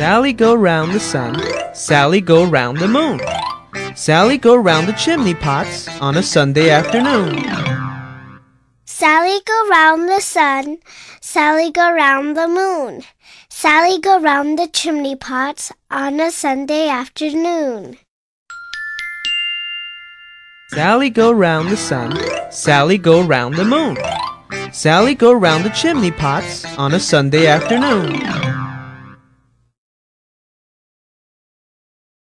Sally go round the sun, Sally go round the moon. Sally go round the chimney pots on a Sunday afternoon. Sally go round the sun, Sally go round the moon. Sally go round the chimney pots on a Sunday afternoon. Sally go round the sun, Sally go round the moon. Sally go round the chimney pots on a Sunday afternoon.